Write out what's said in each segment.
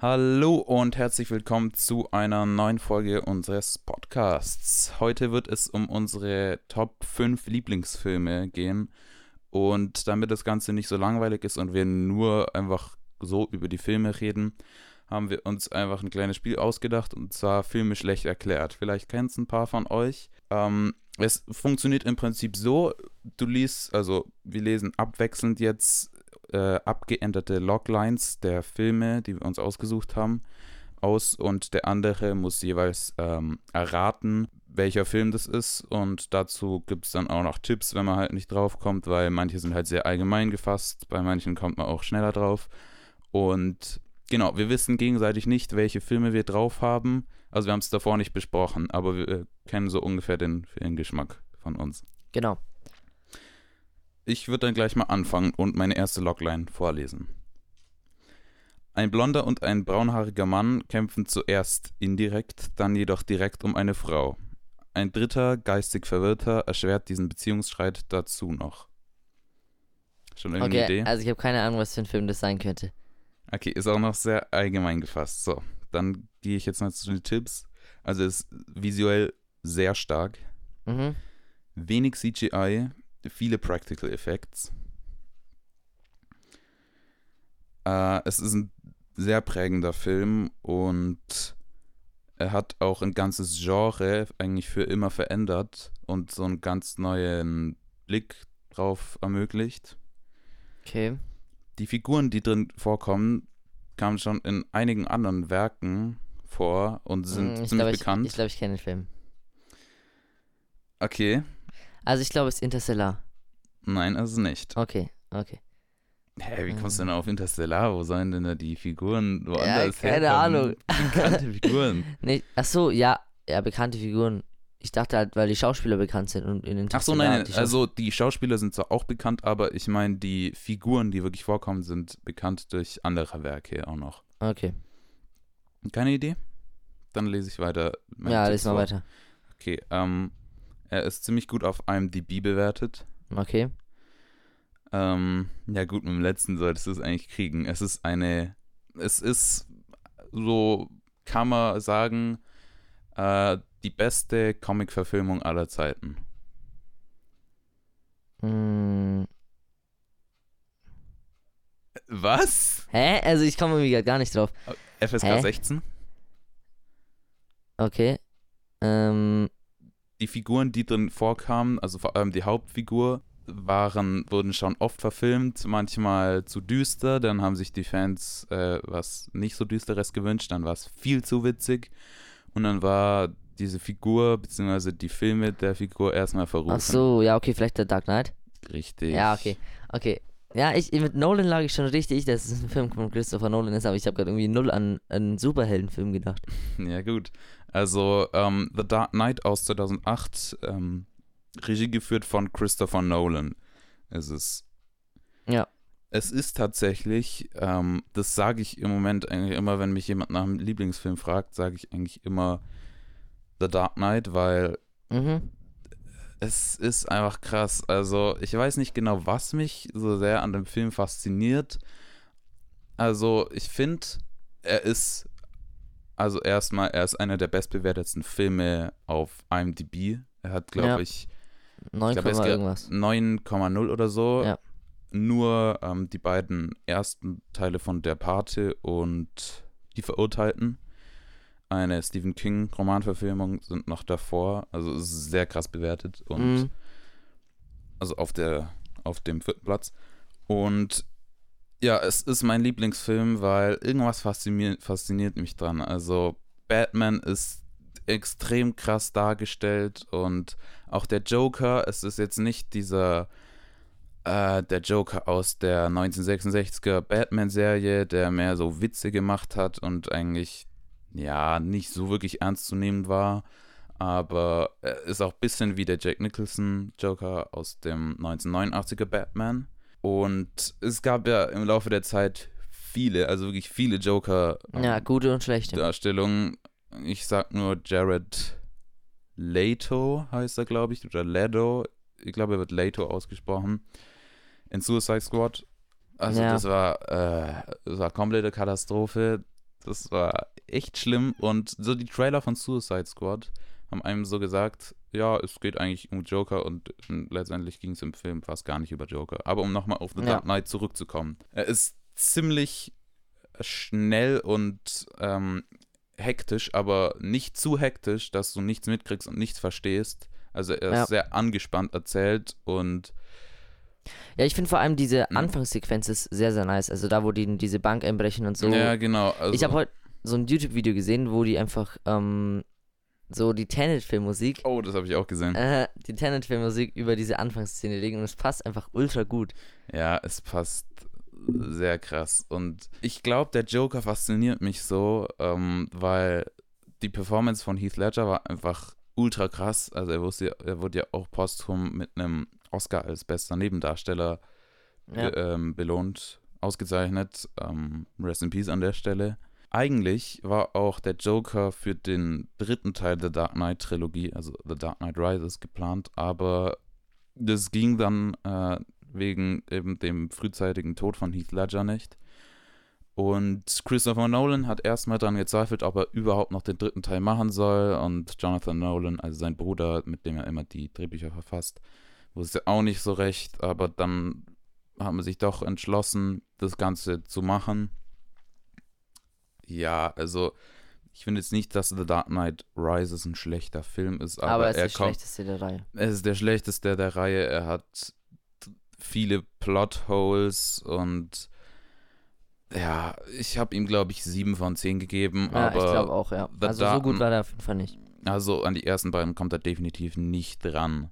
Hallo und herzlich willkommen zu einer neuen Folge unseres Podcasts. Heute wird es um unsere Top 5 Lieblingsfilme gehen. Und damit das Ganze nicht so langweilig ist und wir nur einfach so über die Filme reden, haben wir uns einfach ein kleines Spiel ausgedacht und zwar Filme schlecht erklärt. Vielleicht kennt es ein paar von euch. Ähm, es funktioniert im Prinzip so, du liest, also wir lesen abwechselnd jetzt äh, abgeänderte Loglines der Filme, die wir uns ausgesucht haben, aus und der andere muss jeweils ähm, erraten, welcher Film das ist und dazu gibt es dann auch noch Tipps, wenn man halt nicht drauf kommt, weil manche sind halt sehr allgemein gefasst, bei manchen kommt man auch schneller drauf und genau, wir wissen gegenseitig nicht, welche Filme wir drauf haben, also wir haben es davor nicht besprochen, aber wir kennen so ungefähr den Filmgeschmack von uns. Genau. Ich würde dann gleich mal anfangen und meine erste Logline vorlesen. Ein blonder und ein braunhaariger Mann kämpfen zuerst indirekt, dann jedoch direkt um eine Frau. Ein dritter, geistig Verwirrter, erschwert diesen Beziehungsstreit dazu noch. Schon irgendeine Okay, Idee? also ich habe keine Ahnung, was für ein Film das sein könnte. Okay, ist auch noch sehr allgemein gefasst. So, dann gehe ich jetzt mal zu den Tipps. Also ist visuell sehr stark, Mhm. wenig CGI, viele Practical Effects. Äh, es ist ein sehr prägender Film und er hat auch ein ganzes Genre eigentlich für immer verändert und so einen ganz neuen Blick drauf ermöglicht. Okay. Die Figuren, die drin vorkommen, kamen schon in einigen anderen Werken vor und sind Mm, ich ziemlich glaube, ich, bekannt. ich, glaube, ich kenne den Film. okay, Also ich glaube, es ist Interstellar. nein, ist es nicht. Okay, okay. Hä, wie kommst du denn auf Interstellar? Wo sollen denn da die Figuren woanders keine herkommen? Ahnung. Bekannte Figuren. Nee, ach so, ja, ja, bekannte Figuren. Ich dachte halt, weil die Schauspieler bekannt sind und in Ach so, Interstellar nein, die also die Schauspieler sind zwar auch bekannt, aber ich meine, die Figuren, die wirklich vorkommen, sind bekannt durch andere Werke auch noch. Okay. Keine Idee? Dann lese ich weiter. Ja, lies mal weiter. Okay, ähm, er ist ziemlich gut auf IMDb bewertet. Okay. Ähm, ja gut, mit dem letzten solltest du es eigentlich kriegen. Es ist eine, es ist so, kann man sagen, äh, die beste Comic-Verfilmung aller Zeiten. Mm, Was? hä? Also ich komme irgendwie gar nicht drauf. FSK Hä? 16? Okay. Ähm, Die Figuren, die drin vorkamen, also vor allem die Hauptfigur, waren, wurden schon oft verfilmt, manchmal zu düster, dann haben sich die Fans äh, was nicht so düsteres gewünscht, dann war es viel zu witzig und dann war diese Figur, beziehungsweise die Filme der Figur erstmal verrufen. ach so, ja, okay, vielleicht der Dark Knight. Richtig. Ja, okay. Okay. Ja, ich mit Nolan lag ich schon richtig, dass es ein Film von Christopher Nolan ist, aber ich habe gerade irgendwie null an einen Superheldenfilm gedacht. Ja, gut. Also, ähm, The Dark Knight aus 2008, ähm, Regie geführt von Christopher Nolan. Es ist. Ja. Es ist tatsächlich, ähm, das sage ich im Moment eigentlich immer, wenn mich jemand nach einem Lieblingsfilm fragt, sage ich eigentlich immer The Dark Knight, weil Mhm. es ist einfach krass. Also, ich weiß nicht genau, was mich so sehr an dem Film fasziniert. Also, ich finde, er ist, also erstmal, er ist einer der bestbewertetsten Filme auf IMDb. Er hat, glaube Ja. ich, 9, glaube, es Komma ge- irgendwas. 9,0 oder so. Ja. Nur ähm, die beiden ersten Teile von Der Pate und Die Verurteilten, eine Stephen King Romanverfilmung, sind noch davor. Also es ist sehr krass bewertet und Mhm. also auf der auf dem vierten Platz. Und ja, es ist mein Lieblingsfilm, weil irgendwas fasziniert, fasziniert mich dran. Also Batman ist extrem krass dargestellt und auch der Joker, es ist jetzt nicht dieser äh, der Joker aus der 1966er Batman-Serie, der mehr so Witze gemacht hat und eigentlich ja nicht so wirklich ernstzunehmend war. Aber er ist auch ein bisschen wie der Jack Nicholson Joker aus dem 1989er Batman. Und es gab ja im Laufe der Zeit viele, also wirklich viele Joker ähm, Ja, gute und schlechte. Darstellungen. Ich sag nur Jared Leto heißt er, glaube ich, oder Leto. Ich glaube, er wird Leto ausgesprochen. In Suicide Squad. Also Ja. das war, äh, das war komplette Katastrophe. Das war echt schlimm. Und so die Trailer von Suicide Squad haben einem so gesagt, ja, es geht eigentlich um Joker und letztendlich ging es im Film fast gar nicht über Joker. Aber um nochmal auf The Ja. Dark Knight zurückzukommen. Er ist ziemlich schnell und ähm, hektisch, aber nicht zu hektisch, dass du nichts mitkriegst und nichts verstehst. Also er ist Ja. sehr angespannt erzählt und Ja, ich finde vor allem diese Mhm. Anfangssequenz ist sehr, sehr nice. Also da, wo die diese Bank einbrechen und so. ja, genau. Also, ich habe heute so ein YouTube-Video gesehen, wo die einfach ähm, so die Tenet-Filmmusik, Oh, das habe ich auch gesehen. äh, die Tenet-Filmmusik über diese Anfangsszene legen und es passt einfach ultra gut. Ja, es passt sehr krass. Und ich glaube, der Joker fasziniert mich so, ähm, weil die Performance von Heath Ledger war einfach ultra krass. Also er, wusste, er wurde ja auch posthum mit einem Oscar als bester Nebendarsteller Ja. be ähm, belohnt, ausgezeichnet. Ähm, rest in Peace an der Stelle. Eigentlich war auch der Joker für den dritten Teil der Dark Knight Trilogie, also The Dark Knight Rises, geplant, aber das ging dann äh, wegen eben dem frühzeitigen Tod von Heath Ledger nicht. Und Christopher Nolan hat erstmal daran gezweifelt, ob er überhaupt noch den dritten Teil machen soll. Und Jonathan Nolan, also sein Bruder, mit dem er immer die Drehbücher verfasst, wusste auch nicht so recht. Aber dann haben wir sich doch entschlossen, das Ganze zu machen. Ja, also ich finde jetzt nicht, dass The Dark Knight Rises ein schlechter Film ist, aber, Aber, es er ist die kommt. schlechteste der Reihe. Es ist der schlechteste der Reihe. Er hat viele Plotholes und ja, ich habe ihm, glaube ich, sieben von zehn gegeben. Ja, aber ich glaube auch, ja. The Also so Dark- gut war der auf jeden Fall nicht. Also an die ersten beiden kommt er definitiv nicht dran.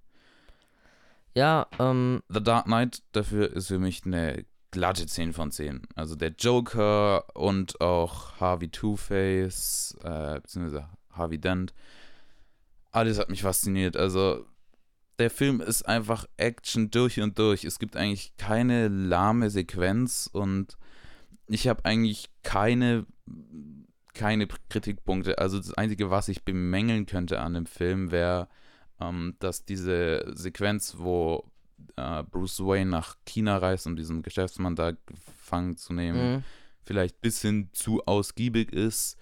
Ja, ähm, The Dark Knight dafür ist für mich eine glatte 10 von 10. Also der Joker und auch Harvey Two-Face, äh, beziehungsweise Harvey Dent, alles hat mich fasziniert. Also der Film ist einfach Action durch und durch. Es gibt eigentlich keine lahme Sequenz und ich habe eigentlich keine, keine Kritikpunkte. Also das Einzige, was ich bemängeln könnte an dem Film, wäre, ähm, dass diese Sequenz, wo äh, Bruce Wayne nach China reist, um diesen Geschäftsmann da gefangen zu nehmen, mh. vielleicht ein bisschen zu ausgiebig ist.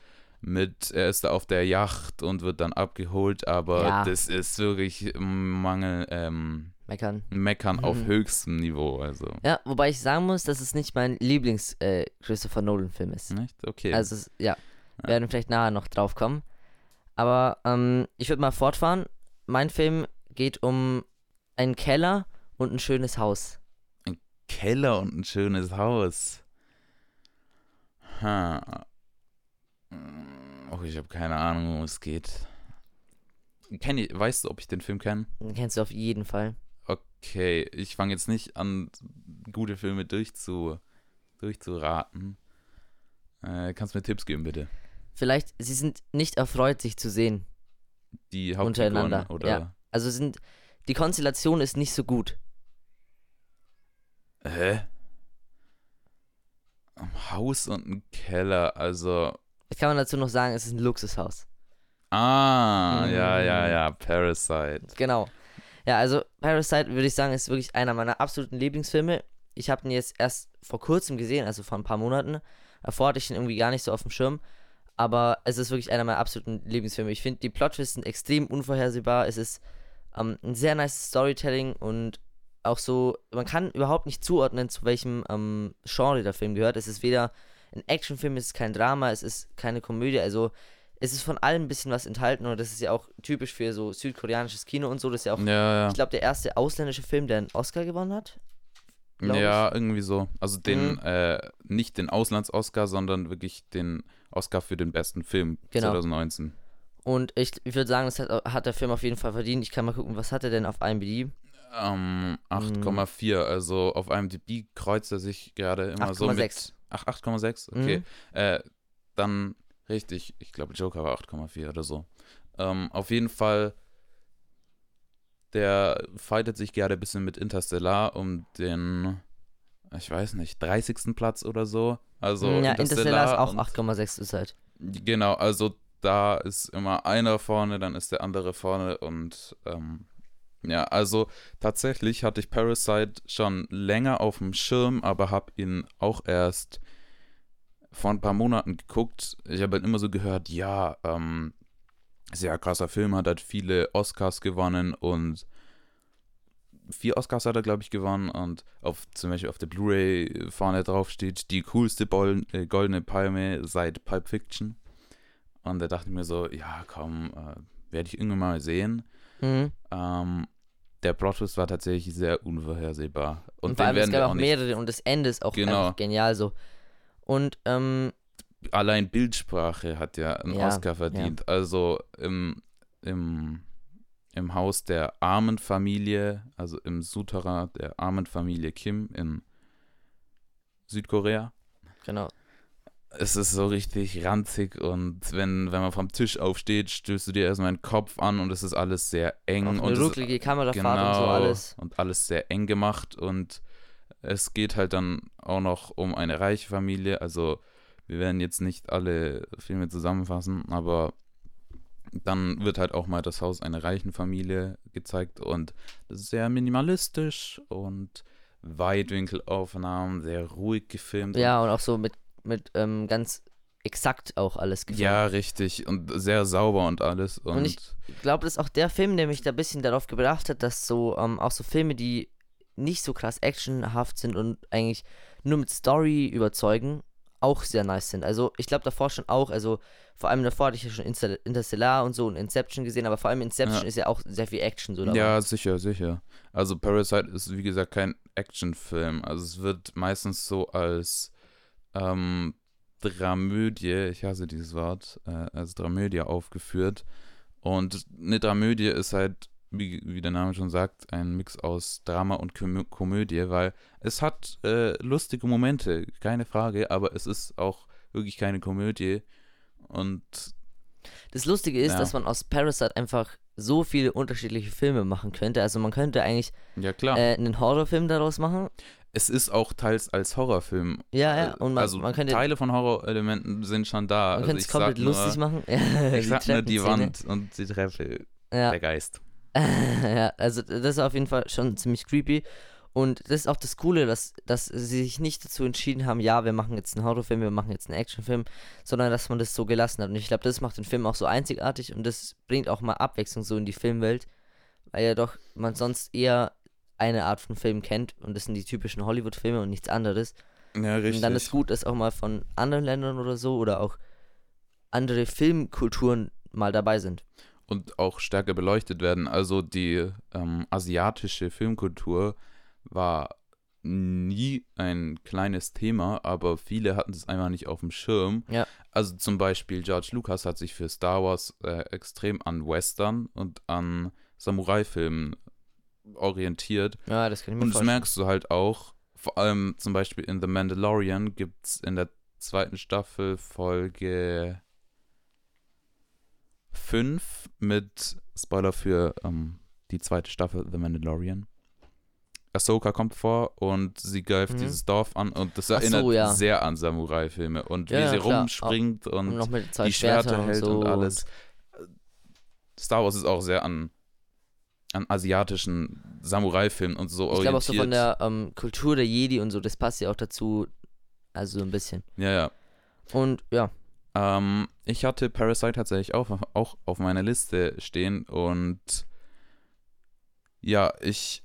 Mit, er ist da auf der Yacht und wird dann abgeholt, aber Ja. das ist wirklich Mangel, ähm, meckern. Meckern auf Mhm. höchstem Niveau, also. Ja, wobei ich sagen muss, dass es nicht mein Lieblings-Christopher Nolan-Film ist. Nicht? Okay. Also, es, ja, Ja. werden vielleicht nachher noch drauf kommen. Aber ähm, ich würde mal fortfahren. Mein Film geht um einen Keller und ein schönes Haus. Keller und ein schönes Haus. Ha. Oh, ich habe keine Ahnung, worum es geht. Kenn ich, weißt du, ob ich den Film kenne? Kennst du auf jeden Fall. Okay, ich fange jetzt nicht an, gute Filme durchzu, durchzuraten. Äh, kannst mir Tipps geben, bitte? Vielleicht, sie sind nicht erfreut, sich zu sehen. Die Hauptfiguren Untereinander, oder ja. Also sind, die Konstellation ist nicht so gut. Hä? Ein Haus und ein Keller, also. Jetzt kann man dazu noch sagen, es ist ein Luxushaus. Ah, ja, ja, Mm. ja, Parasite. Genau. Ja, also Parasite würde ich sagen, ist wirklich einer meiner absoluten Lieblingsfilme. Ich habe den jetzt erst vor kurzem gesehen, also vor ein paar Monaten. Davor hatte ich ihn irgendwie gar nicht so auf dem Schirm. Aber es ist wirklich einer meiner absoluten Lieblingsfilme. Ich finde, die Plot-Twists sind extrem unvorhersehbar. Es ist ähm, ein sehr nice Storytelling und auch so, man kann überhaupt nicht zuordnen, zu welchem ähm, Genre der Film gehört. Es ist weder ein Actionfilm, es ist kein Drama, es ist keine Komödie. Also es ist von allem ein bisschen was enthalten und das ist ja auch typisch für so südkoreanisches Kino und so. Das ist ja auch, Ja, ja. ich glaube, der erste ausländische Film, der einen Oscar gewonnen hat. Ja, irgendwie so. Also den, Mhm. äh, nicht den Auslands-Oscar, sondern wirklich den Oscar für den besten Film Genau. 2019. Und ich, ich würde sagen, das hat, hat der Film auf jeden Fall verdient. Ich kann mal gucken, was hat er denn auf IMDb? Ähm, 8,4. Also auf IMDb kreuzt er sich gerade immer so 8,6. mit. Ach, 8,6? Okay. Mhm. Äh, dann richtig. Ich glaube, Joker war 8,4 oder so. Ähm, auf jeden Fall. Der fightet sich gerade ein bisschen mit Interstellar um den, ich weiß nicht, 30. Platz oder so. Also ja, Interstellar ist auch und- 8,6 ist halt. Genau, also da ist immer einer vorne, dann ist der andere vorne und ähm, ja, also tatsächlich hatte ich Parasite schon länger auf dem Schirm, aber habe ihn auch erst vor ein paar Monaten geguckt. Ich habe halt immer so gehört, ja, ähm, sehr krasser Film, hat halt viele Oscars gewonnen und vier Oscars hat er, glaube ich, gewonnen und auf zum Beispiel auf der Blu-ray-Fahne drauf steht die coolste Bol äh, goldene Palme seit Pulp Fiction. Und da dachte ich mir so, ja, komm, äh, werde ich irgendwann mal sehen. Mhm. Ähm, der Plot war tatsächlich sehr unvorhersehbar. Und, Und, vor allem, es werden gab auch nicht. mehrere und das Ende ist auch Genau. genial so. Und, ähm, Allein Bildsprache hat ja einen Ja, Oscar verdient. Also im, im, im Haus der armen Familie, also im Souterrain der armen Familie Kim in Südkorea. genau. Es ist so richtig ranzig und wenn, wenn man vom Tisch aufsteht, stößt du dir erstmal den Kopf an und es ist alles sehr eng. Und eine rucklige Kamerafahrt und so Genau. alles. Und alles sehr eng gemacht und es geht halt dann auch noch um eine reiche Familie. Also wir werden jetzt nicht alle Filme zusammenfassen, aber dann wird halt auch mal das Haus einer reichen Familie gezeigt und das ist sehr minimalistisch und Weitwinkelaufnahmen, sehr ruhig gefilmt. Ja, und auch so mit, mit ähm, ganz exakt auch alles gefilmt. Ja, richtig und sehr sauber und alles und, Und ich- glaube, das ist auch der Film, der mich da ein bisschen darauf gebracht hat, dass so ähm, auch so Filme, die nicht so krass actionhaft sind und eigentlich nur mit Story überzeugen, auch sehr nice sind. Also ich glaube davor schon auch, also vor allem davor hatte ich ja schon Interstellar und so und Inception gesehen, aber vor allem Inception Ja. ist ja auch sehr viel Action so dabei. Ja, sicher, sicher. Also Parasite ist, wie gesagt, kein Actionfilm. Also es wird meistens so als ähm, Dramödie, ich hasse dieses Wort, äh, als Dramödie aufgeführt. Und eine Dramödie ist halt, wie, wie der Name schon sagt, ein Mix aus Drama und Komö Komödie, weil es hat äh, lustige Momente, keine Frage, aber es ist auch wirklich keine Komödie. Und Das Lustige ist, Ja. dass man aus Parasite einfach so viele unterschiedliche Filme machen könnte. Also man könnte eigentlich ja, klar. äh, einen Horrorfilm daraus machen. Es ist auch teils als Horrorfilm Ja, ja. Äh, Und man, also man könnte, Teile von Horrorelementen sind schon da. man also könnte es komplett sag lustig nur, machen. Ich sag nur die. Wand und die Treppe, Ja. der Geist. ja, also das ist auf jeden Fall schon ziemlich creepy. Und das ist auch das Coole, dass, dass sie sich nicht dazu entschieden haben, ja, wir machen jetzt einen Horrorfilm, wir machen jetzt einen Actionfilm, sondern dass man das so gelassen hat. Und ich glaube, das macht den Film auch so einzigartig und das bringt auch mal Abwechslung so in die Filmwelt, weil ja doch man sonst eher eine Art von Film kennt und das sind die typischen Hollywood-Filme und nichts anderes. Ja, richtig. Und dann ist gut, dass auch mal von anderen Ländern oder so oder auch andere Filmkulturen mal dabei sind. und auch stärker beleuchtet werden. Also die ähm, asiatische Filmkultur war nie ein kleines Thema, aber viele hatten es einfach nicht auf dem Schirm. Ja. Also zum Beispiel George Lucas hat sich für Star Wars äh, extrem an Western und an Samurai-Filmen orientiert. Ja, das kann ich mir Und das vorstellen. merkst du halt auch, vor allem zum Beispiel in The Mandalorian gibt es in der zweiten Staffel Folge 5 mit Spoiler für ähm, die zweite Staffel The Mandalorian. Ahsoka kommt vor und sie greift Mhm. dieses Dorf an und das Ach so, erinnert ja. sehr an Samurai-Filme und Ja, wie sie klar. rumspringt und, Und zwei die Schwerter Schwertern hält und, so und alles. Star Wars ist auch sehr an, an asiatischen Samurai-Filmen und so Ich glaube auch so von orientiert. der ähm, Kultur der Jedi und so, das passt ja auch dazu. Also so ein bisschen. Ja, ja. Und ja, Ähm, ich hatte Parasite tatsächlich auch, auch auf meiner Liste stehen und ja, ich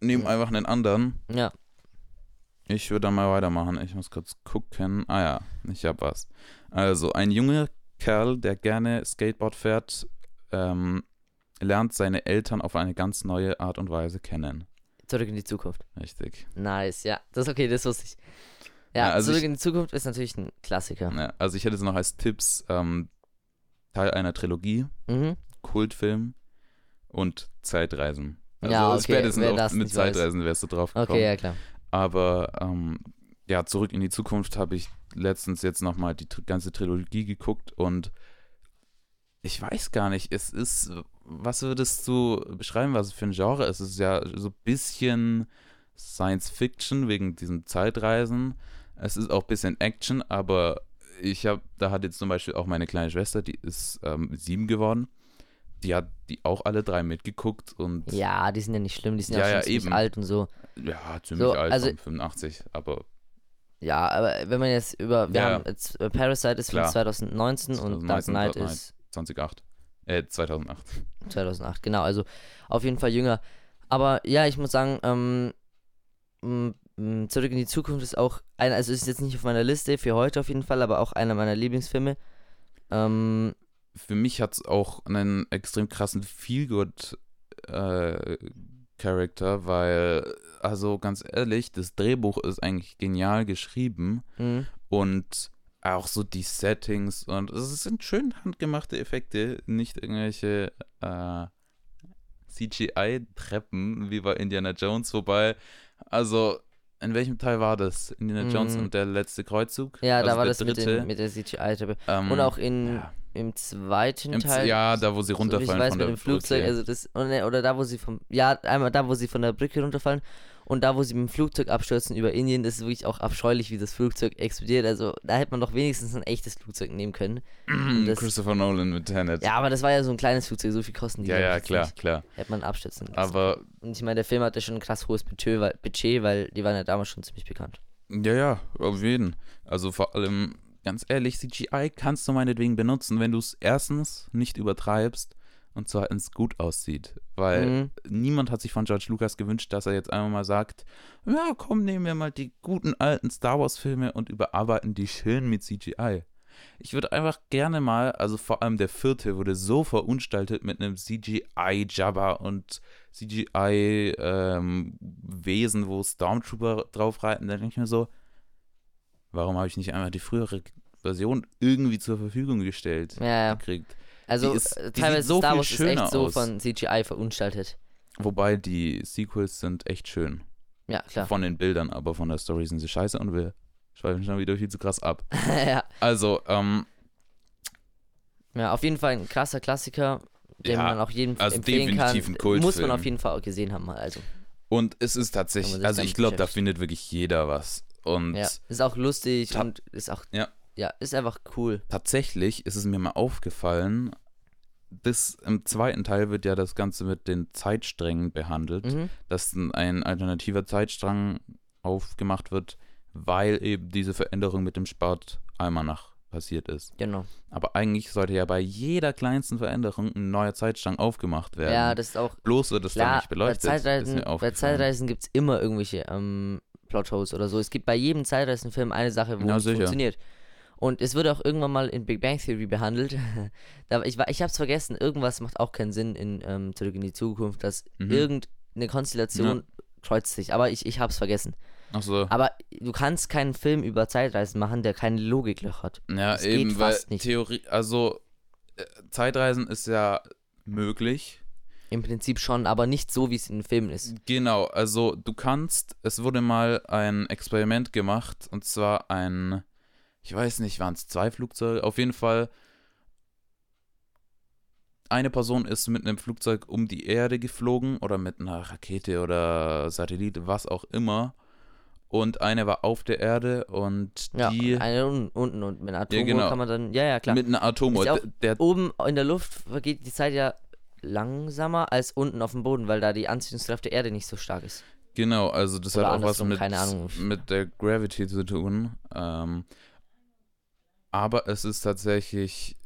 nehme Ja. einfach einen anderen. ja. Ich würde dann mal weitermachen. Ich muss kurz gucken. Ah ja, ich hab was. Also, ein junger Kerl, der gerne Skateboard fährt, ähm, lernt seine Eltern auf eine ganz neue Art und Weise kennen. Zurück in die Zukunft. Richtig. Nice, ja. Das ist okay, das wusste ich. Ja, Ja, also Zurück ich- in die Zukunft ist natürlich ein Klassiker. Ja, also, ich hätte es noch als Tipps ähm, Teil einer Trilogie, Mhm. Kultfilm und Zeitreisen. Also Ja, okay, spätestens das mit nicht weiß. Zeitreisen wärst du drauf gekommen. Okay, ja klar. Aber ähm, ja, zurück in die Zukunft habe ich letztens jetzt nochmal die ganze Trilogie geguckt und ich weiß gar nicht, es ist, was würdest du beschreiben, was es für ein Genre ist? Es ist ja so ein bisschen Science Fiction wegen diesen Zeitreisen. Es ist auch ein bisschen Action, aber ich habe, da hat jetzt zum Beispiel auch meine kleine Schwester, die ist ähm, sieben geworden. Die hat die auch alle drei mitgeguckt und Ja, die sind ja nicht schlimm, die sind ja, Ja, ja, ziemlich eben. alt und so. ja, ziemlich So, alt, also- von 85, aber Ja, aber wenn man jetzt über, wir Ja. haben jetzt, äh, Parasite ist von Klar. 2019 und Dark 2019, Knight Dark Knight. ist 2008. Äh, 2008. 2008, genau, also auf jeden Fall jünger. Aber ja, ich muss sagen, ähm, Zurück in die Zukunft ist auch einer, also ist jetzt nicht auf meiner Liste, für heute auf jeden Fall, aber auch einer meiner Lieblingsfilme. Ähm, Für mich hat es auch einen extrem krassen Feelgood-Charakter, weil, also ganz ehrlich, das Drehbuch ist eigentlich genial geschrieben mh, und auch so die Settings und es sind schön handgemachte Effekte, nicht irgendwelche äh, CGI-Treppen wie bei Indiana Jones, wobei, also in welchem Teil war das? Indiana Jones Mm. und der letzte Kreuzzug? ja, also da war das mit, dritte. den, mit der CGI-Treppe. ähm, Und auch in, ja. im zweiten Im Teil. ja, da wo sie so wie ich runterfallen weiß, von mit dem Flugzeug, Brücke. also das, oder, oder da, wo sie vom, ja, einmal da, wo sie von der Brücke runterfallen und da, wo sie mit dem Flugzeug abstürzen über Indien, das ist wirklich auch abscheulich, wie das Flugzeug explodiert. Also da hätte man doch wenigstens ein echtes Flugzeug nehmen können. das- Christopher Nolan mit Tenet. Ja, aber das war ja so ein kleines Flugzeug, so viel kosten die. ja, ja, klar, Nicht. klar. Hätte man abstürzen lassen. Aber und ich meine, der Film hatte schon ein krass hohes Budget weil, Budget, weil die waren ja damals schon ziemlich bekannt. ja, ja, auf jeden. Also vor allem, ganz ehrlich, CGI kannst du meinetwegen benutzen, wenn du es erstens nicht übertreibst und zweitens gut aussieht. Weil Mhm. niemand hat sich von George Lucas gewünscht, dass er jetzt einmal mal sagt, ja, komm, nehmen wir mal die guten alten Star Wars Filme und überarbeiten die schön mit CGI. Ich würde einfach gerne mal, also vor allem der vierte wurde so verunstaltet mit einem CGI-Jabba und CGI-Wesen, wo Stormtrooper drauf reiten. Da denke ich mir so, warum habe ich nicht einmal die frühere Version irgendwie zur Verfügung gestellt Ja, ja. gekriegt? Also ist- äh, teilweise so Star viel Wars ist echt so aus. von CGI verunstaltet. Wobei die Sequels sind echt schön. Ja, klar. Von den Bildern, aber von der Story sind sie scheiße und wir schweifen schon wieder viel zu krass ab. ja. Also, ähm, ja, auf jeden Fall ein krasser Klassiker, den Ja, man auch jedem also empfehlen definitiv kann. ein Kultfilm. Muss man auf jeden Fall auch gesehen haben. Also, und es ist tatsächlich, also ich glaube, da findet wirklich jeder was. Und ja, ist auch lustig und ist auch, Ja. Ja, ist einfach cool. tatsächlich ist es mir mal aufgefallen, das im zweiten Teil wird ja das Ganze mit den Zeitsträngen behandelt, Mhm. dass ein- alternativer Zeitstrang aufgemacht wird, weil eben diese Veränderung mit dem Sportalmanach passiert ist. Genau. Aber eigentlich sollte ja bei jeder kleinsten Veränderung ein neuer Zeitstrang aufgemacht werden. Ja, das ist auch Bloß wird das dann nicht Bei beleuchtet. Zeitreisen, ist mir bei. Zeitreisen gibt es immer irgendwelche ähm, Plotholes oder so. Es gibt bei jedem Zeitreisenfilm eine Sache, wo Ja, es sicher. funktioniert. Und es wurde auch irgendwann mal in Big Bang Theory behandelt. ich war- ich habe es vergessen, irgendwas macht auch keinen Sinn in ähm, Zurück in die Zukunft, dass Mhm. irgendeine Konstellation kreuzt sich. Aber ich, ich habe es vergessen. Ach so. Aber du kannst keinen Film über Zeitreisen machen, der keine Logiklöcher hat. Ja, das eben, weil fast nicht. Theorie, also äh, Zeitreisen ist ja möglich. Im Prinzip schon, aber nicht so, wie es in den Filmen ist. Genau, also du kannst, es wurde mal ein Experiment gemacht und zwar ein, ich weiß nicht, waren es zwei Flugzeuge, auf jeden Fall. Eine Person ist mit einem Flugzeug um die Erde geflogen oder mit einer Rakete oder Satellit, was auch immer. Und eine war auf der Erde und Ja, die eine un unten und mit einer Atomuhr genau. kann man dann, ja, ja, klar. mit einer Atomuhr. Ja auch- der, Oben in der Luft vergeht die Zeit ja langsamer als unten auf dem Boden, weil da die Anziehungskraft der Erde nicht so stark ist. Genau, also das Oder hat auch was mit, mit der Gravity zu tun. Ähm, aber es ist tatsächlich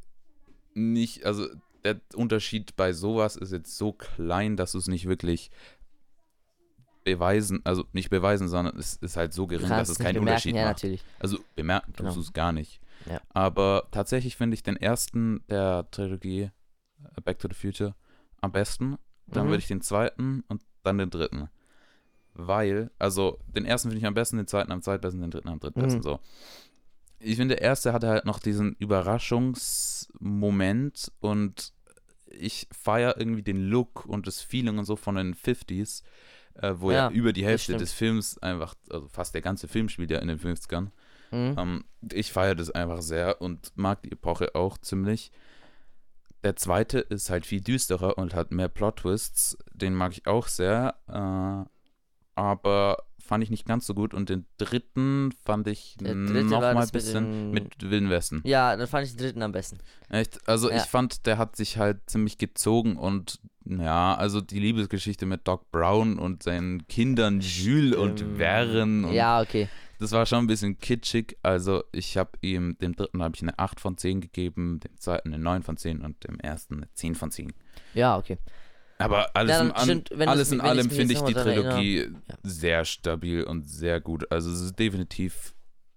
nicht, also der Unterschied bei sowas ist jetzt so klein, dass du es nicht wirklich beweisen, also nicht beweisen, sondern es ist halt so gering, dass kannst es keinen bemerken, Unterschied ja, macht. natürlich. Also bemerken Genau. tust du es gar nicht. Ja. Aber tatsächlich finde ich den ersten der Trilogie äh, Back to the Future am besten. Dann Mhm. würde ich den zweiten und dann den dritten. Weil, also den ersten finde ich am besten, den zweiten am zweitbesten, den dritten am drittbesten. Mhm. So. Ich finde, der erste hatte halt noch diesen Überraschungsmoment und ich feiere irgendwie den Look und das Feeling und so von den 50s, äh, wo ja, Ja, über die Hälfte des Films einfach, also fast der ganze Film spielt ja in den 50ern. Mhm. Ähm, ich feiere das einfach sehr und mag die Epoche auch ziemlich. Der zweite ist halt viel düsterer und hat mehr Plot-Twists. Den mag ich auch sehr. Äh, aber fand ich nicht ganz so gut. Und den dritten fand ich Der dritte noch war mal ein das mit bisschen den- mit Wilden Westen. Ja, dann fand ich den dritten am besten. Echt? Also Ja. ich fand, der hat sich halt ziemlich gezogen und ja, also die Liebesgeschichte mit Doc Brown und seinen Kindern Jules und Vern und Ja, okay. das war schon ein bisschen kitschig. Also ich habe ihm, dem dritten habe ich eine 8 von 10 gegeben, dem zweiten eine 9 von 10 und dem ersten eine 10 von 10. Ja, okay. Aber alles, Ja, in, an, stimmt, alles es- in allem finde ich die Trilogie Ja. sehr stabil und sehr gut. Also es ist definitiv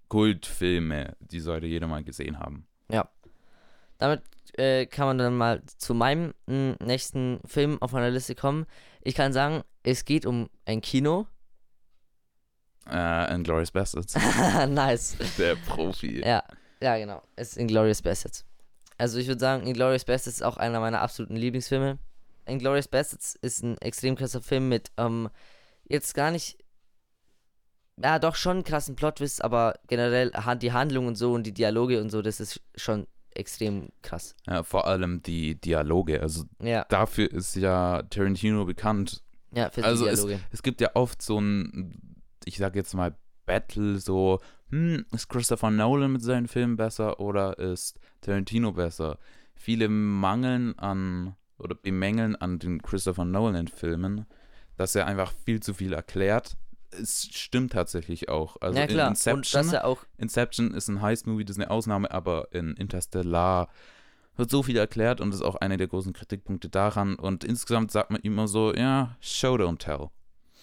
Kultfilme, die sollte jeder mal gesehen haben. Damit äh, kann man dann mal zu meinem nächsten Film auf meiner Liste kommen. Ich kann sagen, es geht um ein Kino. Äh, Inglourious Bastards, nice. der Profi. Ja, ja, genau. Es ist Inglourious Bastards. Also ich würde sagen, Inglourious Bastards ist auch einer meiner absoluten Lieblingsfilme. Inglourious Bastards ist ein extrem krasser Film mit, ähm, jetzt gar nicht, ja doch schon einen krassen Plot-Twist, aber generell die Handlung und so und die Dialoge und so, das ist schon extrem krass. Ja, vor allem die Dialoge. Also Ja, dafür ist ja Tarantino bekannt. ja, für Also die es- Dialoge. Es gibt ja oft so ein, ich sag jetzt mal, Battle, so, hm, ist Christopher Nolan mit seinen Filmen besser oder ist Tarantino besser? Viele mangeln an oder bemängeln an den Christopher Nolan-Filmen, dass er einfach viel zu viel erklärt. Es stimmt tatsächlich auch. Also ja klar, in Inception, auch, Inception ist ein Heist-Movie, das ist eine Ausnahme, aber in Interstellar wird so viel erklärt und ist auch einer der großen Kritikpunkte daran. Und insgesamt sagt man immer so, ja, show don't tell.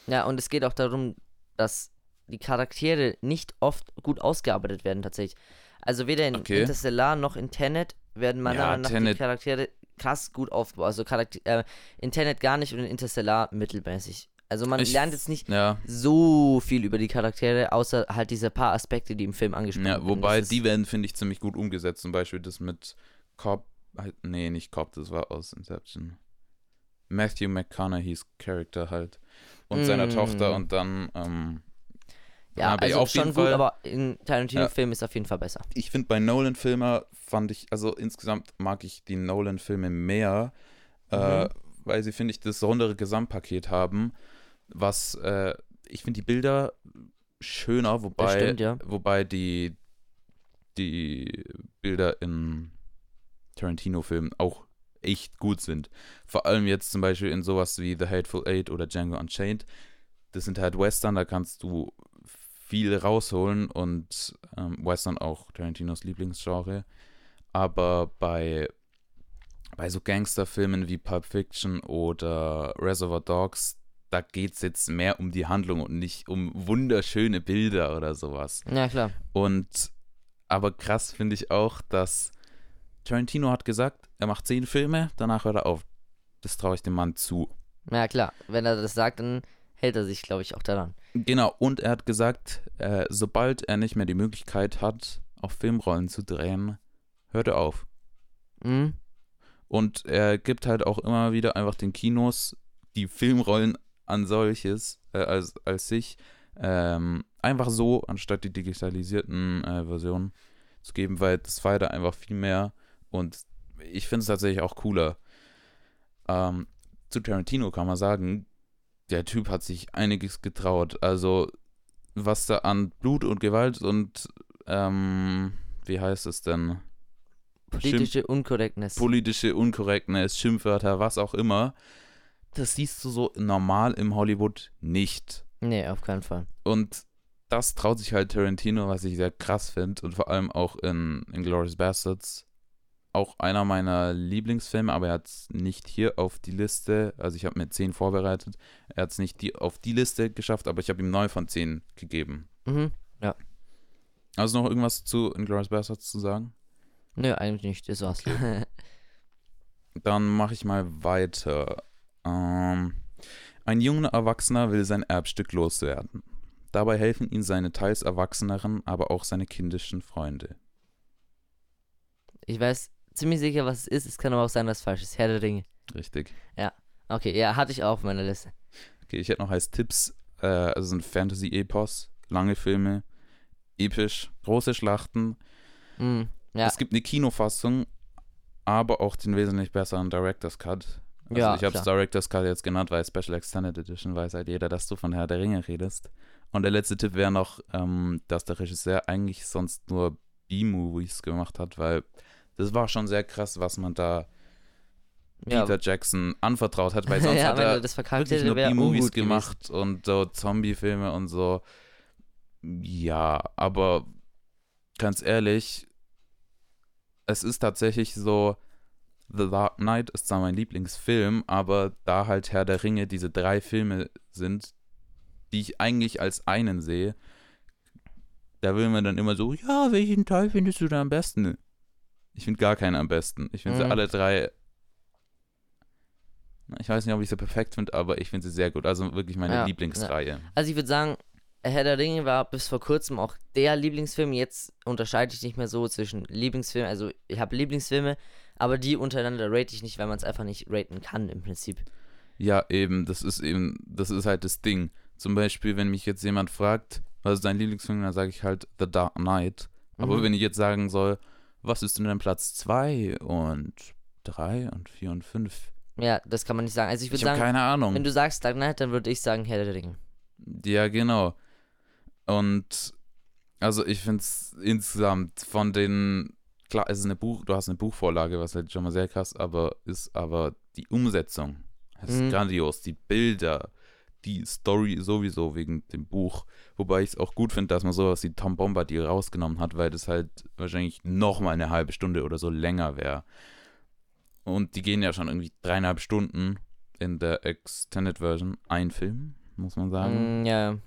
ja, und es geht auch darum, dass die Charaktere nicht oft gut ausgearbeitet werden tatsächlich. Also weder in Okay. Interstellar noch in Tenet werden meiner Ja, Meinung nach die Tenet- Charaktere krass gut aufgebaut. Also Charakter äh, in Tenet gar nicht und in Interstellar mittelmäßig. Also man Ich- lernt jetzt nicht Ja, so viel über die Charaktere, außer halt diese paar Aspekte, die im Film angesprochen ja werden. wobei Das ist- die werden, finde ich, ziemlich gut umgesetzt. Zum Beispiel das mit Cobb, halt, nee, nicht Cobb, das war aus Inception. Matthew McConaughey's Charakter halt. Und seiner Mm. Tochter und dann, ähm, ja, aber also auf schon jeden gut, Fall- aber in Tarantino-Film ist auf jeden Fall besser. ich finde bei Nolan-Filmen fand ich, also insgesamt mag ich die Nolan-Filme mehr, äh, Mhm. weil sie, finde ich, das rundere Gesamtpaket haben, was, äh, ich finde die Bilder schöner, wobei, stimmt, ja. wobei die, die Bilder in Tarantino-Filmen auch echt gut sind. Vor allem jetzt zum Beispiel in sowas wie The Hateful Eight oder Django Unchained. Das sind halt Western, da kannst du viel rausholen und ähm, Western auch Tarantinos Lieblingsgenre. Aber bei, bei so Gangsterfilmen wie Pulp Fiction oder Reservoir Dogs, da geht es jetzt mehr um die Handlung und nicht um wunderschöne Bilder oder sowas. Ja, klar. Und aber krass finde ich auch, dass Tarantino hat gesagt, er macht zehn Filme, danach hört er auf. Das traue ich dem Mann zu. Ja, klar. Wenn er das sagt, dann hält er sich, glaube ich, auch daran. Genau, und er hat gesagt, äh, sobald er nicht mehr die Möglichkeit hat, auf Filmrollen zu drehen, hört er auf. Mhm. Und er gibt halt auch immer wieder einfach den Kinos die Filmrollen an solches, äh, als, als sich, ähm, einfach so, anstatt die digitalisierten äh, Versionen zu geben, weil das feiert er einfach viel mehr und ich finde es tatsächlich auch cooler. Ähm, zu Tarantino kann man sagen, der Typ hat sich einiges getraut. Also, was da an Blut und Gewalt und, ähm, wie heißt es denn? Politische Unkorrektness. politische Unkorrektness, Schimpfwörter, was auch immer, das siehst du so normal im Hollywood nicht. nee, auf keinen Fall. Und das traut sich halt Tarantino, was ich sehr krass finde und vor allem auch in Inglourious Bastards. Auch einer meiner Lieblingsfilme, aber er hat es nicht hier auf die Liste, also ich habe mir 10 vorbereitet, er hat es nicht die, auf die Liste geschafft, aber ich habe ihm 9 von 10 gegeben. Mhm. Also noch irgendwas zu Inglourious Bastards zu sagen? Nö, eigentlich nicht. Das war's. Dann mache ich mal weiter. Ähm, ein junger Erwachsener will sein Erbstück loswerden. Dabei helfen ihm seine teils erwachseneren, aber auch seine kindischen Freunde. ich weiß ziemlich sicher, was es ist. Es kann aber auch sein, dass es falsch ist. Herr der Ringe. Richtig. Okay, ja, hatte ich auch auf meiner Liste. Okay, ich hätte noch als Tipps, äh, also ein Fantasy-Epos, lange Filme, episch, große Schlachten. Mhm. Ja, Es gibt eine Kinofassung, aber auch den wesentlich besseren Director's Cut. Also Ja, ich habe es. Director's Cut jetzt genannt, weil Special Extended Edition weiß halt jeder, dass du von Herr der Ringe redest. Und der letzte Tipp wäre noch, ähm, dass der Regisseur eigentlich sonst nur B-Movies gemacht hat, weil das war schon sehr krass, was man da ja, Peter Jackson anvertraut hat, weil sonst ja hat er das wirklich nur B-Movies ungut gewesen. gemacht und so Zombie-Filme und so. Ja, aber ganz ehrlich, es ist tatsächlich so, The Dark Knight ist zwar mein Lieblingsfilm, aber da halt Herr der Ringe diese drei Filme sind, die ich eigentlich als einen sehe, da will man dann immer so, ja, welchen Teil findest du da am besten? Ich finde gar keinen am besten. Ich finde Mhm. sie alle drei. Ich weiß nicht, ob ich sie perfekt finde, aber ich finde sie sehr gut. Also wirklich meine Ja, Lieblingsreihe. Also ich würde sagen, Herr der Ringe war bis vor kurzem auch der Lieblingsfilm. Jetzt unterscheide ich nicht mehr so zwischen Lieblingsfilmen. Also ich habe Lieblingsfilme, aber die untereinander rate ich nicht, weil man es einfach nicht raten kann im Prinzip. Ja, eben, das ist eben, das ist halt das Ding. Zum Beispiel, wenn mich jetzt jemand fragt, was ist dein Lieblingsfilm, dann sage ich halt The Dark Knight. Aber Mhm. wenn ich jetzt sagen soll, was ist denn dein Platz 2 und 3 und 4 und 5? Ja, das kann man nicht sagen. Also ich würde habe sagen, keine Ahnung. wenn du sagst Dark Knight, dann würde ich sagen Herr der Ringe. Ja, genau. Und also ich finde es insgesamt von den, klar, es ist eine Buch, du hast eine Buchvorlage, was halt schon mal sehr krass, aber ist aber die Umsetzung ist Mhm. grandios. Die Bilder, die Story sowieso wegen dem Buch. Wobei ich es auch gut finde, dass man sowas wie Tom Bombadil rausgenommen hat, weil das halt wahrscheinlich noch mal eine halbe Stunde oder so länger wäre. Und die gehen ja schon irgendwie dreieinhalb Stunden in der Extended Version. Ein Film, muss man sagen. Mm, ja,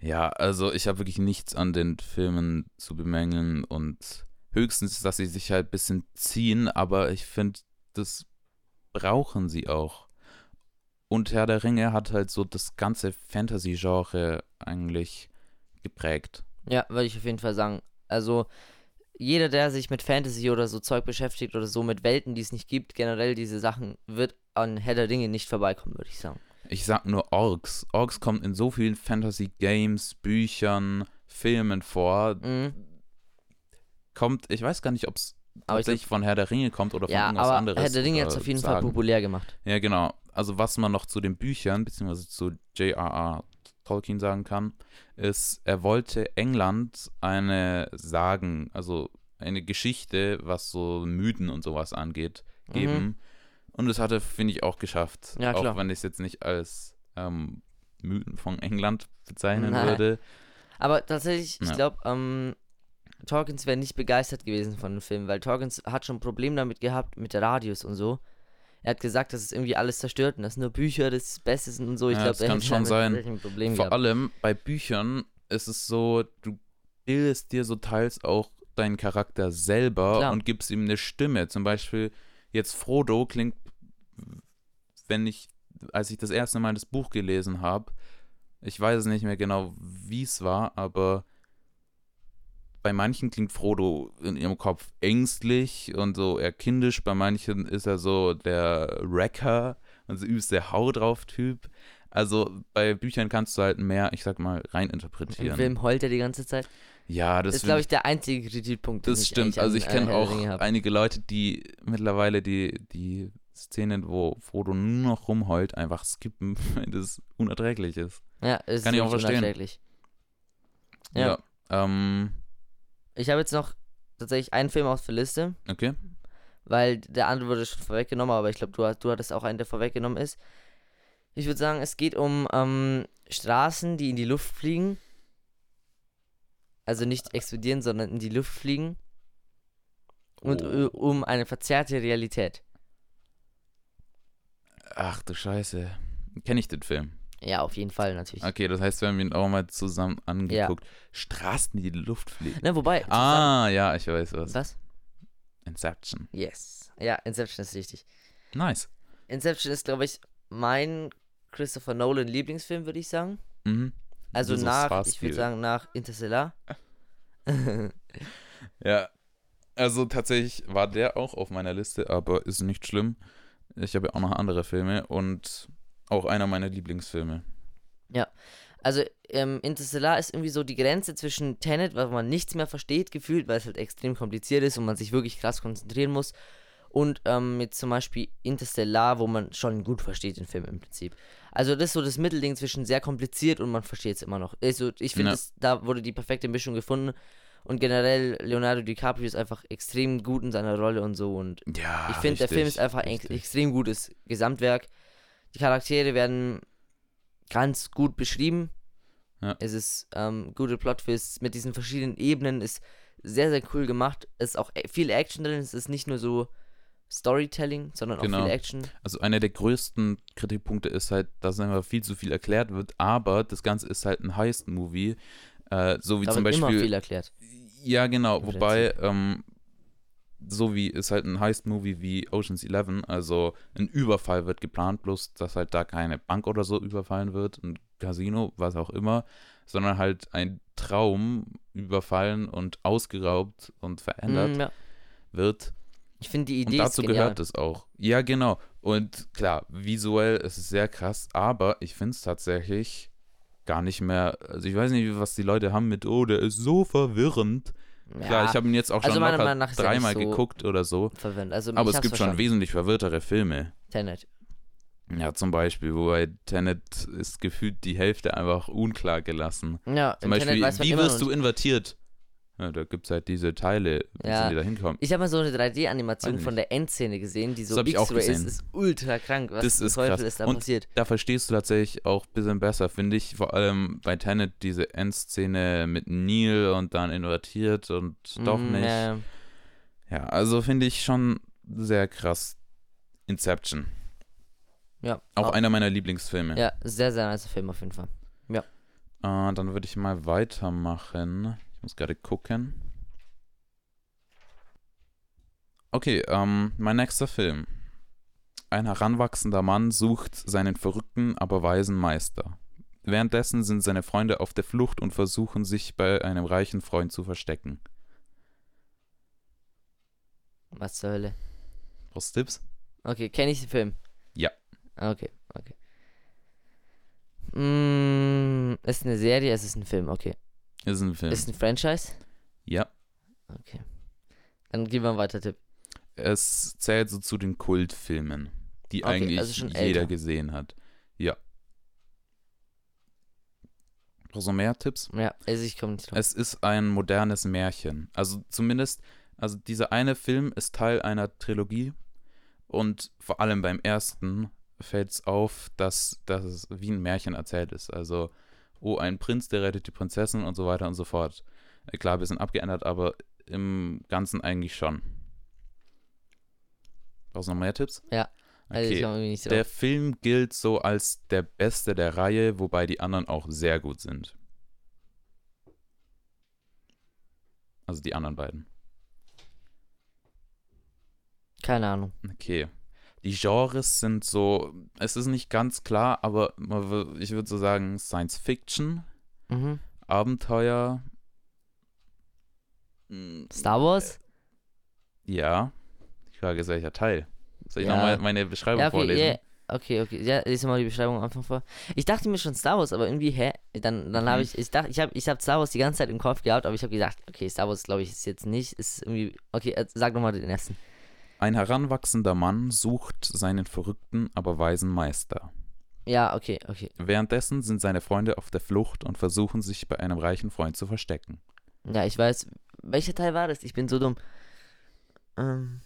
Ja, also ich habe wirklich nichts an den Filmen zu bemängeln und höchstens, dass sie sich halt ein bisschen ziehen, aber ich finde, das brauchen sie auch. Und Herr der Ringe hat halt so das ganze Fantasy-Genre eigentlich geprägt. ja, würde ich auf jeden Fall sagen. Also jeder, der sich mit Fantasy oder so Zeug beschäftigt oder so mit Welten, die es nicht gibt, generell diese Sachen, wird an Herr der Ringe nicht vorbeikommen, würde ich sagen. Ich sag nur Orks. Orks kommt in so vielen Fantasy-Games, Büchern, Filmen vor. Mhm. Kommt, ich weiß gar nicht, ob es tatsächlich von Herr der Ringe kommt oder von Ja, irgendwas aber anderes. Herr der Ringe hat es auf jeden Fall sagen. populär gemacht. Ja, genau. Also was man noch zu den Büchern beziehungsweise zu J.R.R. Tolkien sagen kann, ist, er wollte England eine Sagen, also eine Geschichte, was so Mythen und sowas angeht, geben. Mhm. Und das hat er, finde ich, auch geschafft. Ja, klar. Auch wenn ich es jetzt nicht als ähm, Mythen von England bezeichnen Nein. würde. Aber tatsächlich, ich Ja. glaube, ähm, Torkins wäre nicht begeistert gewesen von dem Film, weil Torkins hat schon ein Problem damit gehabt, mit der Radius und so. Er hat gesagt, dass es irgendwie alles zerstört und dass nur Bücher das Beste sind und so. Ich Ja, glaube, das kann schon sein. Vor gehabt. allem bei Büchern ist es so, du bildest dir so teils auch deinen Charakter selber Klar. und gibst ihm eine Stimme. Zum Beispiel jetzt Frodo klingt, wenn ich, als ich das erste Mal das Buch gelesen habe, ich weiß es nicht mehr genau, wie es war, aber bei manchen klingt Frodo in ihrem Kopf ängstlich und so eher kindisch, bei manchen ist er so der Wrecker und so übelst der Hau drauf Typ. Also bei Büchern kannst du halt mehr, ich sag mal, Im reininterpretieren. Film heult er die ganze Zeit. Ja, das, Das ist, glaube ich, der einzige Kritikpunkt. das stimmt. Also ich kenne auch einige Leute, die mittlerweile die, die Szenen, wo Frodo nur noch rumheult, einfach skippen, weil das unerträglich ist. Ja, es kann ist ich auch verstehen. unerträglich. Ja. ähm, Ich habe jetzt noch tatsächlich einen Film auf der Liste, okay. weil der andere wurde schon vorweggenommen, aber ich glaube, du, hast- du hattest auch einen, der vorweggenommen ist. Ich würde sagen, es geht um ähm, Straßen, die in die Luft fliegen. Also nicht explodieren, sondern in die Luft fliegen. Und Oh. äh, um eine verzerrte Realität. Ach du Scheiße. Kenne ich den Film? Ja, auf jeden Fall natürlich. Okay, das heißt, wir haben ihn auch mal zusammen angeguckt. Straßen, die in die Luft fliegen. Ne, wobei. Ah, ja, ich weiß was. Was? Inception. Yes. Ja, Inception ist richtig. Nice. Inception ist, glaube ich, mein Christopher Nolan Lieblingsfilm, würde ich sagen. Mhm. Also nach, ich würde sagen, nach Interstellar. Ja, also tatsächlich war der auch auf meiner Liste, aber ist nicht schlimm. Ich habe ja auch noch andere Filme und auch einer meiner Lieblingsfilme. Also, ähm, Interstellar ist irgendwie so die Grenze zwischen Tenet, weil man nichts mehr versteht, gefühlt, weil es halt extrem kompliziert ist und man sich wirklich krass konzentrieren muss. Und ähm, mit zum Beispiel Interstellar, wo man schon gut versteht den Film im Prinzip. Also, das ist so das Mittelding zwischen sehr kompliziert und man versteht es immer noch. Also, ich finde, Ja. da wurde die perfekte Mischung gefunden. Und generell, Leonardo DiCaprio ist einfach extrem gut in seiner Rolle und so. Und Ja, ich finde, der Film ist einfach ein extrem gutes Gesamtwerk. Die Charaktere werden ganz gut beschrieben. Ja. Es ist ähm, gute Plot-Twists mit diesen verschiedenen Ebenen, ist sehr, sehr cool gemacht. Es ist auch e- viel Action drin, es ist nicht nur so Storytelling, sondern auch Genau. viel Action. Also einer der größten Kritikpunkte ist halt, dass einfach viel zu viel erklärt wird, aber das Ganze ist halt ein Heist-Movie. Äh, so wie Da zum wird immer Beispiel. viel erklärt. Ja, genau. Wobei, ähm, so wie ist halt ein Heist-Movie wie Ocean's Eleven, also ein Überfall wird geplant, bloß dass halt da keine Bank oder so überfallen wird, ein Casino, was auch immer, sondern halt ein Traum überfallen und ausgeraubt und verändert Mm, ja. wird. Ich finde die Idee Und dazu gehört es auch. Ja, genau. Und klar, visuell ist es sehr krass, aber ich finde es tatsächlich gar nicht mehr. Also ich weiß nicht, was die Leute haben mit, oh, der ist so verwirrend. Klar, Ja, ich habe ihn jetzt auch Also schon meiner locker er dreimal so- geguckt oder so. verwirrend. Also Aber es gibt schon wesentlich verwirrtere Filme. Tenet. Ja, zum Beispiel, wobei Tenet ist gefühlt die Hälfte einfach unklar gelassen. Ja, Zum Beispiel, wie wirst du invertiert? Ja, da gibt es halt diese Teile, wie Ja. sind die da hinkommen. Ich habe mal so eine 3D-Animation Weiß von der Endszene gesehen, die so auch X-Ray ist. ist ultra krank. Was Das ist Teufel krass. ist da Und passiert? Da verstehst du tatsächlich auch ein bisschen besser, finde ich. Vor allem bei Tenet diese Endszene mit Neil und dann invertiert und doch Mm, nicht. Ja, Ja, also finde ich schon sehr krass. Inception. ja. Auch Au- einer meiner Lieblingsfilme. Ja, sehr, sehr nice Film auf jeden Fall. Äh, dann würde ich mal weitermachen. Ich muss gerade gucken. Okay, ähm, mein nächster Film. Ein heranwachsender Mann sucht seinen verrückten, aber weisen Meister. Währenddessen sind seine Freunde auf der Flucht und versuchen sich bei einem reichen Freund zu verstecken. Was zur Hölle? Brauchst du Tipps? Okay, kenne ich den Film? Ja. Okay, okay. Mm, ist eine Serie, es ist ein Film, okay. Ist ein Film. Ist ein Franchise? ja. Okay. Dann geben wir einen weiter Tipp. Es zählt so zu den Kultfilmen, die Okay, eigentlich also jeder älter. gesehen hat. Ja. Brauchst du mehr Tipps? Ja, also ich komme nicht drauf. Es ist ein modernes Märchen. Also zumindest, also dieser eine Film ist Teil einer Trilogie und vor allem beim ersten fällt es auf, dass, dass es wie ein Märchen erzählt ist. Also, oh, ein Prinz, der rettet die Prinzessin und so weiter und so fort. Äh, Klar, ein bisschen abgeändert, aber im Ganzen eigentlich schon. Brauchst du noch mehr Tipps? Ja, Also Okay. nicht drauf. Der Film gilt so als der beste der Reihe, wobei die anderen auch sehr gut sind. Also die anderen beiden. Keine Ahnung. Okay. Die Genres sind so, es ist nicht ganz klar, aber ich würde so sagen Science Fiction, Mhm. Abenteuer. Star Wars? Ja. Die Frage ist welcher Teil. Soll ich Ja. nochmal meine Beschreibung Ja, okay, vorlesen? ja. Okay, okay. Ja, lies mal die Beschreibung am Anfang vor. Ich dachte mir schon Star Wars, aber irgendwie, hä? Dann, dann habe Mhm. ich, ich dachte, ich habe ich hab Star Wars die ganze Zeit im Kopf gehabt, aber ich habe gesagt, okay, Star Wars glaube ich ist jetzt nicht, ist irgendwie, okay, äh, sag nochmal den ersten. Ein heranwachsender Mann sucht seinen verrückten, aber weisen Meister. Ja, okay, okay. Währenddessen sind seine Freunde auf der Flucht und versuchen sich bei einem reichen Freund zu verstecken. Ja, ich weiß, welcher Teil war das? Ich bin so dumm. Ähm.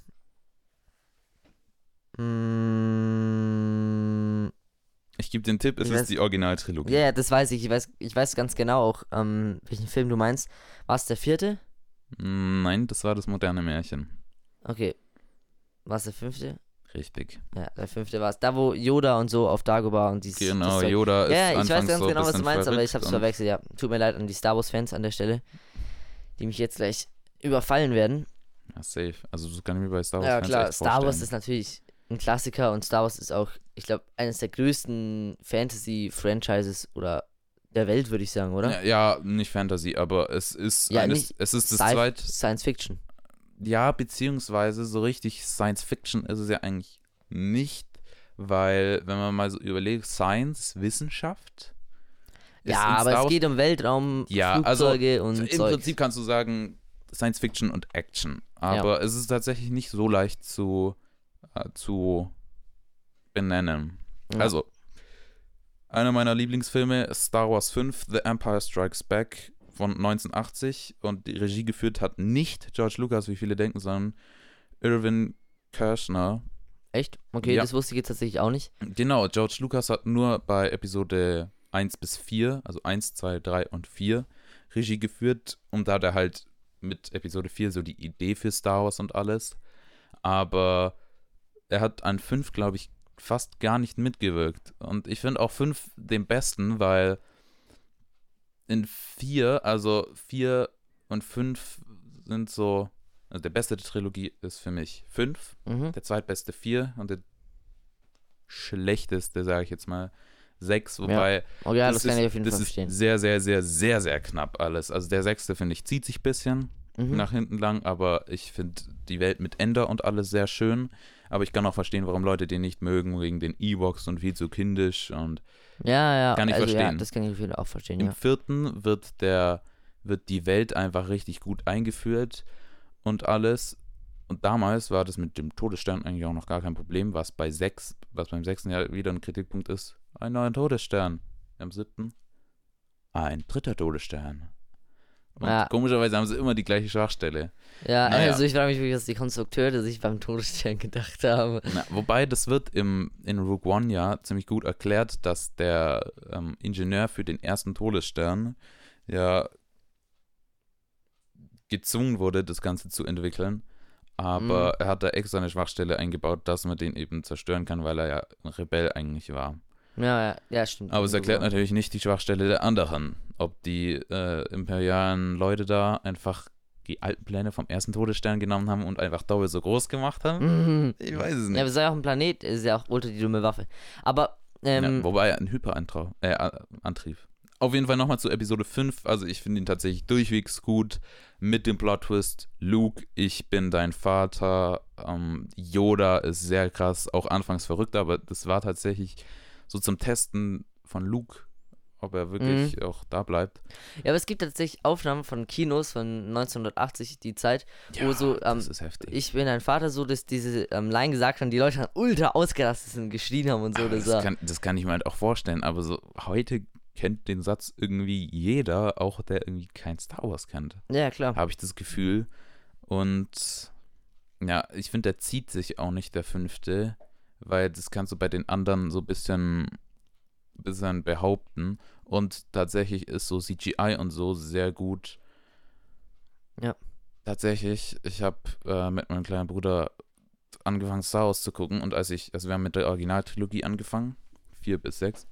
Mm, Ich gebe den Tipp, es Ich ist weiß- die Originaltrilogie. Ja, ja, das weiß ich. Ich weiß, ich weiß ganz genau auch, ähm, welchen Film du meinst. War es der vierte? Mm, Nein, das war das moderne Märchen. Okay. War es der fünfte? Richtig. Ja, der fünfte war es. Da, wo Yoda und so auf Dagobah und dieses. Genau, das Yoda ist Ja, ich anfangs weiß ganz so genau, was du meinst, aber ich hab's verwechselt, ja. Tut mir leid an die Star Wars-Fans an der Stelle, die mich jetzt gleich überfallen werden. Ja, safe. Also das kann ich mir bei Star Wars Ja, klar, Star Wars vorstellen. ist natürlich ein Klassiker und Star Wars ist auch, ich glaube, eines der größten Fantasy-Franchises oder der Welt, würde ich sagen, oder? Ja, ja, nicht Fantasy, aber es ist Ja, eines, es ist das Sci- zweit Science Fiction. Ja, beziehungsweise so richtig Science Fiction ist es ja eigentlich nicht, weil wenn man mal so überlegt, Science, Wissenschaft Ja, aber Star es geht um Weltraum, Ja, also Flugzeuge und Im Zeug. Prinzip kannst du sagen Science Fiction und Action, aber es ist tatsächlich nicht so leicht zu, äh, zu benennen. Ja. Also, einer meiner Lieblingsfilme ist Star Wars 5, The Empire Strikes Back von 1980 und die Regie geführt hat nicht George Lucas, wie viele denken, sondern Irvin Kershner. Echt? Okay, Ja. das wusste ich jetzt tatsächlich auch nicht. Genau, George Lucas hat nur bei Episode 1 bis 4, also 1, 2, 3 und 4, Regie geführt. Und da hat er halt mit Episode 4 so die Idee für Star Wars und alles. Aber er hat an 5, glaube ich, fast gar nicht mitgewirkt. Und ich finde auch 5 den besten, weil in 4, also 4 und 5 sind so, also der beste der Trilogie ist für mich 5, Mhm. der zweitbeste 4 und der schlechteste, sage ich jetzt mal, 6, wobei Oh ja, das, kann ist, das ist sehr, sehr, sehr, sehr, sehr knapp alles. Also der sechste, finde ich, zieht sich ein bisschen Mhm. nach hinten lang, aber ich finde die Welt mit Ender und alles sehr schön. Aber ich kann auch verstehen, warum Leute den nicht mögen, wegen den Ewoks und viel zu kindisch. Und Ja, ja. Kann ich also, Ja, verstehen. das kann ich auch verstehen, im ja. vierten wird der, wird die Welt einfach richtig gut eingeführt und alles. Und damals war das mit dem Todesstern eigentlich auch noch gar kein Problem, was bei sechs, was beim sechsten Jahr wieder ein Kritikpunkt ist. Ein neuer Todesstern. Am siebten ein dritter Todesstern. Und Ja. komischerweise haben sie immer die gleiche Schwachstelle. Ja, Naja. also ich frage mich wirklich, was die Konstrukteure sich beim Todesstern gedacht haben. Na, wobei, das wird im, in Rogue One ja ziemlich gut erklärt, dass der ähm, Ingenieur für den ersten Todesstern ja gezwungen wurde, das Ganze zu entwickeln. Aber Mhm. er hat da extra eine Schwachstelle eingebaut, dass man den eben zerstören kann, weil er ja ein Rebell eigentlich war. Ja, ja, ja, stimmt. Aber es erklärt natürlich. natürlich nicht die Schwachstelle der anderen. Ob die äh, imperialen Leute da einfach die alten Pläne vom ersten Todesstern genommen haben und einfach doppelt so groß gemacht haben. Mhm. Ich weiß es nicht. Ja, aber es ist ja auch ein Planet, ist ja auch ultra die dumme Waffe. Aber, ähm, ja, wobei er einen Hyperantrieb. Äh. Auf jeden Fall nochmal zu Episode 5. Also ich finde ihn tatsächlich durchwegs gut. Mit dem Plot-Twist. Luke, ich bin dein Vater. Ähm, Yoda ist sehr krass. Auch anfangs verrückt, aber das war tatsächlich so zum Testen von Luke, ob er wirklich auch da bleibt. ja, aber es gibt tatsächlich Aufnahmen von Kinos von 1980, die Zeit, wo so, ähm, das ist heftig. ich bin dein Vater, so, dass diese ähm, Line gesagt haben, die Leute haben ultra ausgerastet sind, geschrien haben und so. Aber Das das, kann, das kann ich mir halt auch vorstellen, aber so heute kennt den Satz irgendwie jeder, auch der irgendwie kein Star Wars kennt. ja, klar. habe ich das Gefühl. Und ja, ich finde, der zieht sich auch nicht, der fünfte, weil das kannst du bei den anderen so ein bisschen, bisschen behaupten. Und tatsächlich ist so CGI und so sehr gut. Ja. Tatsächlich, ich habe äh, mit meinem kleinen Bruder angefangen, Star Wars zu gucken. Und als ich, also wir haben mit der Originaltrilogie angefangen, vier bis sechs.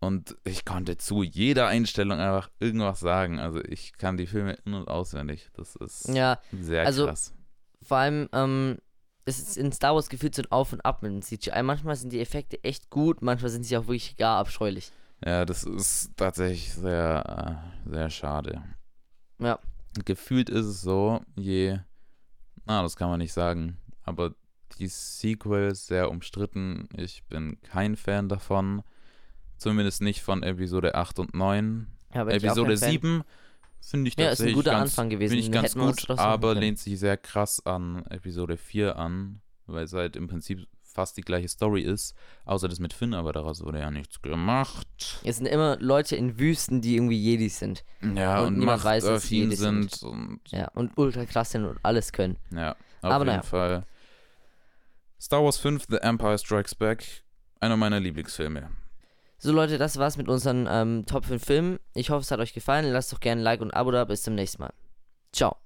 Und ich konnte zu jeder Einstellung einfach irgendwas sagen. Also ich kann die Filme in- und auswendig. Das ist Ja, sehr also- krass. vor allem, ähm, es ist in Star Wars gefühlt so ein Auf und Ab mit dem CGI. Manchmal sind die Effekte echt gut, manchmal sind sie auch wirklich gar abscheulich. Ja, das ist tatsächlich sehr, äh, sehr schade. Ja. Gefühlt ist es so, je, na, das kann man nicht sagen, aber die Sequels sehr umstritten. Ich bin kein Fan davon. Zumindest nicht von Episode 8 und 9. Ja, Episode kein Fan. 7 finde ich Ja, ist ein tatsächlich guter ganz, Anfang gewesen. Finde ich ganz gut, aber können. lehnt sich sehr krass an Episode 4 an, weil es halt im Prinzip fast die gleiche Story ist, außer das mit Finn, aber daraus wurde ja nichts gemacht. Es sind immer Leute in Wüsten, die irgendwie Jedis sind. Ja, Und und, niemand weiß, dass sind. sind und Ja, und ultra krass sind und alles können. ja, auf Aber jeden naja. Fall. Star Wars 5, The Empire Strikes Back, einer meiner Lieblingsfilme. So Leute, das war's mit unseren ähm, Top 5 Filmen. Ich hoffe, es hat euch gefallen. Lasst doch gerne ein Like und ein Abo da. Bis zum nächsten Mal. Ciao.